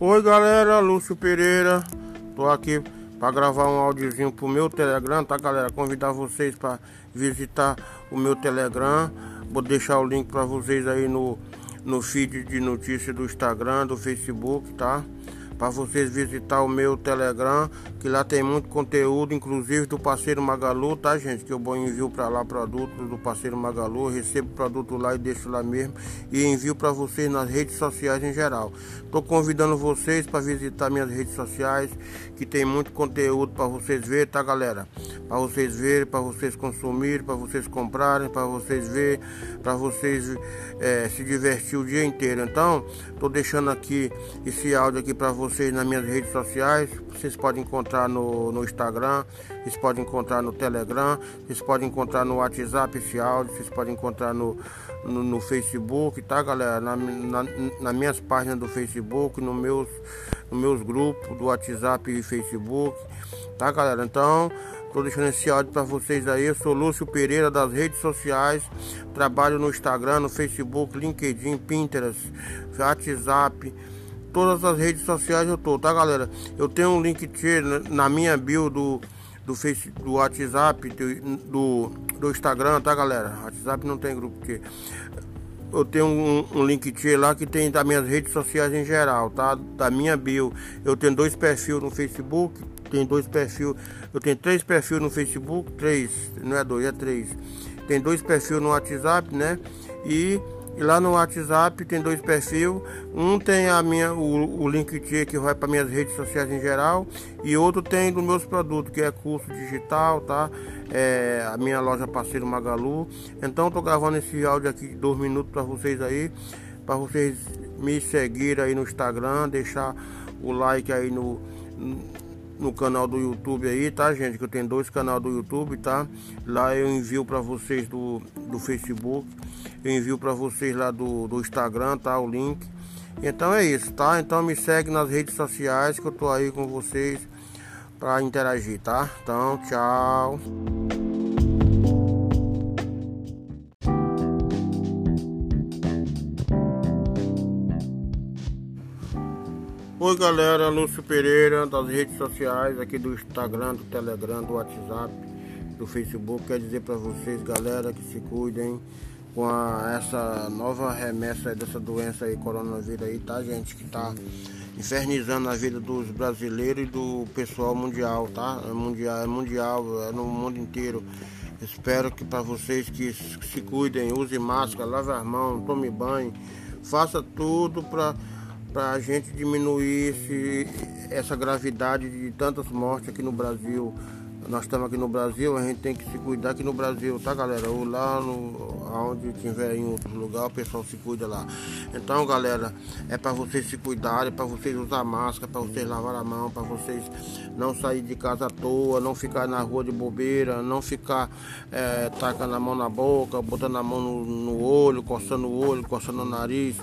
Oi galera, Lúcio Pereira. Tô aqui para gravar um áudiozinho pro meu Telegram, tá galera? Convidar vocês para visitar o meu Telegram. Vou deixar o link para vocês aí no, no feed de notícias do Instagram, do Facebook, tá? Para vocês visitar o meu Telegram, que lá tem muito conteúdo, inclusive do parceiro Magalu, tá gente? Que eu envio para lá produtos do parceiro Magalu, recebo produto lá e deixo lá mesmo e envio para vocês nas redes sociais em geral. Tô convidando vocês para visitar minhas redes sociais, que tem muito conteúdo para vocês verem, tá galera? Para vocês verem, para vocês consumirem, para vocês comprarem, para vocês verem, para vocês é, se divertir o dia inteiro. Então, tô deixando aqui esse áudio aqui para vocês vocês nas minhas redes sociais. Vocês podem encontrar no, no Instagram, vocês podem encontrar no Telegram, vocês podem encontrar no WhatsApp esse áudio, vocês podem encontrar no, no, no Facebook, tá galera? Na, na, nas minhas páginas do Facebook, no meus, nos meus grupos do WhatsApp e Facebook, tá galera? Então. Estou deixando esse áudio para vocês aí. Eu sou Lúcio Pereira das redes sociais. Trabalho no Instagram, no Facebook, LinkedIn, Pinterest, WhatsApp todas as redes sociais eu tô, tá galera? Eu tenho um link na minha bio do, do, face, do WhatsApp, do, do Instagram, tá galera? WhatsApp não tem grupo que eu tenho um, um link lá que tem das minhas redes sociais em geral, tá? Da minha bio. Eu tenho dois perfis no Facebook, tem dois perfis, eu tenho três perfis no Facebook, três, não é dois, é três. Tem dois perfis no WhatsApp, né? E e lá no WhatsApp tem dois perfis. Um tem a minha, o, o link que vai para minhas redes sociais em geral. E outro tem dos meus produtos, que é curso digital, tá? É, a minha loja parceiro Magalu. Então estou gravando esse áudio aqui de dois minutos para vocês aí. Para vocês me seguirem aí no Instagram, deixar o like aí no no canal do YouTube aí, tá, gente? Que eu tenho dois canais do YouTube, tá? Lá eu envio para vocês do, do Facebook, eu envio para vocês lá do, do Instagram, tá? O link. Então é isso, tá? Então me segue nas redes sociais que eu tô aí com vocês para interagir, tá? Então, tchau. Oi galera, Lúcio Pereira das redes sociais, aqui do Instagram, do Telegram, do WhatsApp, do Facebook. Quer dizer para vocês, galera, que se cuidem com a, essa nova remessa dessa doença aí, coronavírus aí, tá gente? Que tá infernizando a vida dos brasileiros e do pessoal mundial, tá? É mundial, é mundial, é no mundo inteiro. Espero que para vocês que se cuidem, use máscara, lave as mãos, tome banho, faça tudo para para a gente diminuir esse, essa gravidade de tantas mortes aqui no Brasil. Nós estamos aqui no Brasil, a gente tem que se cuidar aqui no Brasil, tá galera? Ou lá no, onde tiver em outro lugar, o pessoal se cuida lá. Então galera, é para vocês se cuidarem, para vocês usar máscara, para vocês lavar a mão, para vocês não sair de casa à toa, não ficar na rua de bobeira, não ficar é, tacando a mão na boca, botando a mão no, no olho, coçando o olho, coçando o nariz.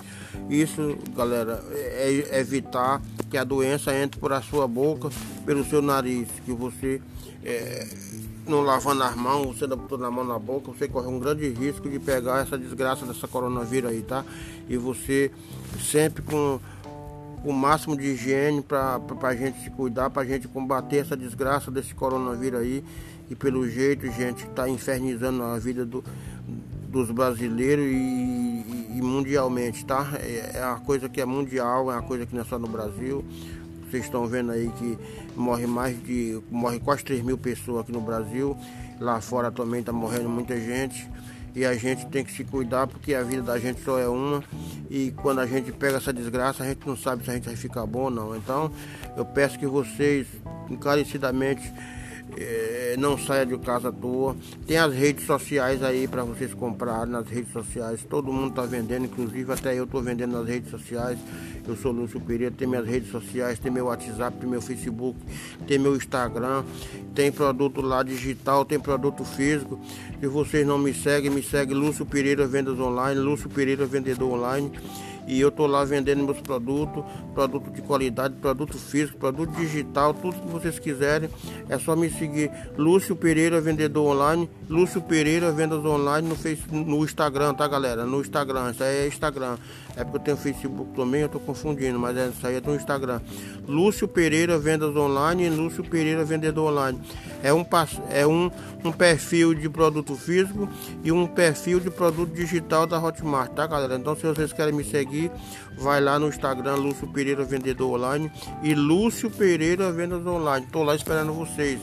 Isso, galera, é, é evitar que a doença entre por a sua boca, pelo seu nariz, que você é, não lavando as mãos, você não botando a mão na boca, você corre um grande risco de pegar essa desgraça dessa coronavírus aí, tá? E você sempre com o máximo de higiene para a gente se cuidar, para a gente combater essa desgraça desse coronavírus aí. E pelo jeito, gente, está infernizando a vida do, dos brasileiros e, e, mundialmente, tá? É, é uma coisa que é mundial, é uma coisa que não é só no Brasil. Vocês estão vendo aí que morre mais de. morre quase 3 mil pessoas aqui no Brasil. Lá fora também está morrendo muita gente. E a gente tem que se cuidar porque a vida da gente só é uma. E quando a gente pega essa desgraça, a gente não sabe se a gente vai ficar bom ou não. Então eu peço que vocês encarecidamente é, não saia de casa à toa. Tem as redes sociais aí para vocês comprarem nas redes sociais. Todo mundo está vendendo, inclusive até eu estou vendendo nas redes sociais. Eu sou Lúcio Pereira, tem minhas redes sociais, tem meu WhatsApp, tem meu Facebook, tem meu Instagram, tem produto lá digital, tem produto físico. Se vocês não me seguem, me segue Lúcio Pereira Vendas Online, Lúcio Pereira Vendedor Online. E eu tô lá vendendo meus produtos, produto de qualidade, produto físico, produto digital, tudo que vocês quiserem. É só me seguir. Lúcio Pereira, vendedor online. Lúcio Pereira, vendas online no, Facebook, no Instagram, tá galera? No Instagram, isso aí é Instagram. É porque eu tenho Facebook também, eu tô confundindo, mas é, isso aí é do Instagram. Lúcio Pereira, vendas online e Lúcio Pereira, vendedor online. É um, é um, um perfil de produto físico e um perfil de produto digital da Hotmart, tá galera? Então se vocês querem me seguir, vai lá no Instagram Lúcio Pereira Vendedor Online e Lúcio Pereira Vendas Online. Tô lá esperando vocês.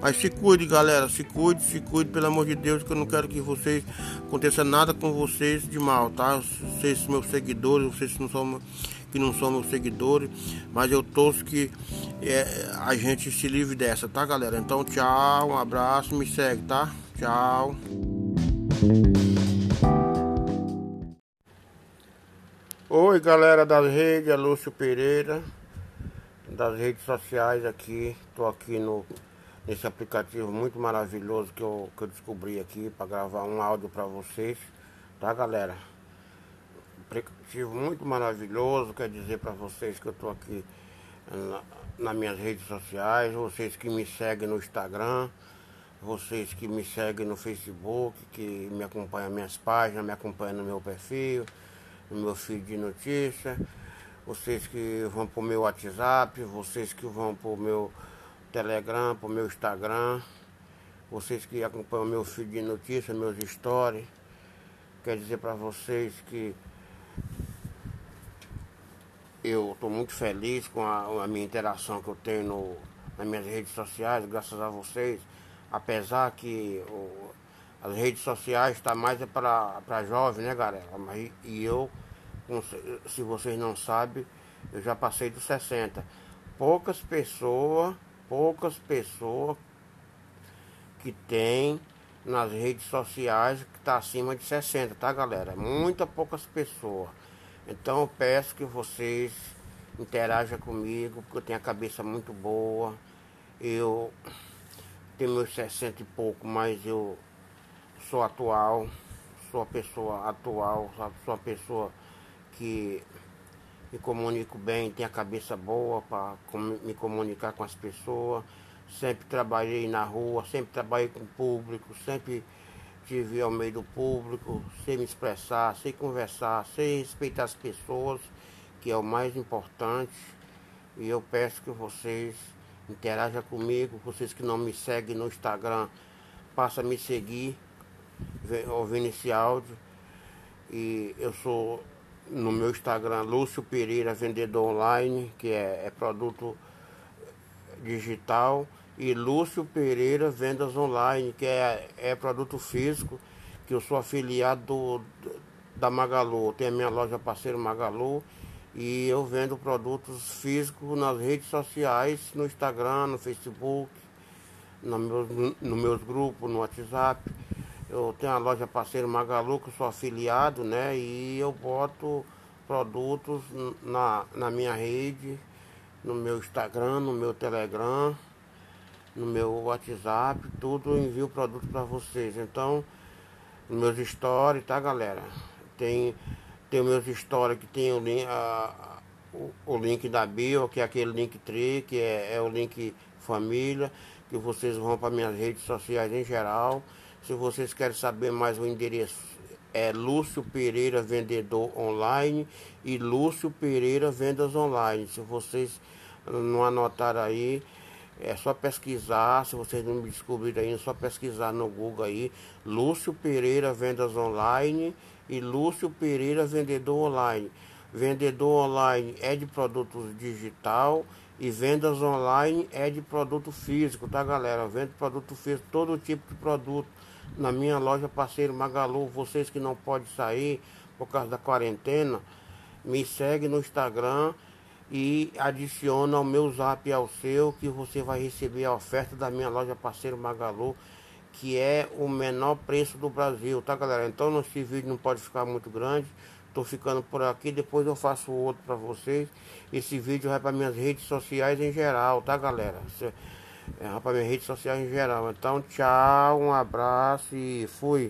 Mas se cuide, galera, se cuide, se cuide, pelo amor de Deus, que eu não quero que vocês aconteça nada com vocês de mal, tá? Vocês meus seguidores, vocês não são que não são meus seguidores, mas eu torço que é, a gente se livre dessa, tá, galera? Então, tchau, um abraço, me segue, tá? Tchau. Oi, galera das redes, é Lúcio Pereira, das redes sociais aqui. Tô aqui no nesse aplicativo muito maravilhoso que eu, que eu descobri aqui para gravar um áudio para vocês, tá, galera? aplicativo muito maravilhoso, quer dizer para vocês que eu estou aqui na, nas minhas redes sociais, vocês que me seguem no Instagram, vocês que me seguem no Facebook, que me acompanham minhas páginas, me acompanham no meu perfil, no meu feed de notícia, vocês que vão para o meu WhatsApp, vocês que vão para o meu Telegram, para o meu Instagram, vocês que acompanham meu feed de notícia, meus stories, quer dizer para vocês que eu estou muito feliz com a, a, minha interação que eu tenho no, nas minhas redes sociais, graças a vocês. Apesar que as redes sociais estão tá mais é para jovens, né, galera? Mas, e eu, se vocês não sabem, eu já passei dos 60. Poucas pessoas, poucas pessoas que tem nas redes sociais que está acima de 60, tá, galera? Muita poucas pessoas. Então eu peço que vocês interajam comigo, porque eu tenho a cabeça muito boa. Eu tenho meus 60 e pouco, mas eu sou atual, sou uma pessoa atual, sou uma pessoa que me comunico bem, tenho a cabeça boa para me comunicar com as pessoas. Sempre trabalhei na rua, sempre trabalhei com o público, sempre tive ao meio do público, sei me expressar, sei conversar, sei respeitar as pessoas, que é o mais importante. E eu peço que vocês interajam comigo, vocês que não me seguem no Instagram, passem a me seguir, ouvindo esse áudio. E eu sou no meu Instagram Lúcio Pereira Vendedor Online, que é, é produto digital e Lúcio Pereira Vendas Online, que é, é produto físico, que eu sou afiliado do, da Magalu. Tem a minha loja parceiro Magalu e eu vendo produtos físicos nas redes sociais, no Instagram, no Facebook, no meus, no meus grupos, no WhatsApp. Eu tenho a loja parceiro Magalu, que sou afiliado, né? E eu boto produtos na, na minha rede, no meu Instagram, no meu Telegram no meu WhatsApp, tudo eu envio produto para vocês. Então, meus stories, tá galera? Tem, tem meus stories que tem o link, a, o, o, link da bio, que é aquele link tri, que é, é o link família, que vocês vão para minhas redes sociais em geral. Se vocês querem saber mais o endereço, é Lúcio Pereira Vendedor Online e Lúcio Pereira Vendas Online. Se vocês não anotaram aí, é só pesquisar, se vocês não me descobriram ainda, é só pesquisar no Google aí, Lúcio Pereira Vendas Online e Lúcio Pereira Vendedor Online. Vendedor online é de produtos digital e vendas online é de produto físico, tá galera? Vendo produto físico, todo tipo de produto. Na minha loja parceiro Magalu, vocês que não podem sair por causa da quarentena, me segue no Instagram e adiciona o meu zap ao seu que você vai receber a oferta da minha loja parceiro Magalu que é o menor preço do Brasil, tá galera? Então esse vídeo não pode ficar muito grande, tô ficando por aqui, depois eu faço outro para vocês. Esse vídeo vai para minhas redes sociais em geral, tá galera? É para minhas redes sociais em geral. Então tchau, um abraço e fui.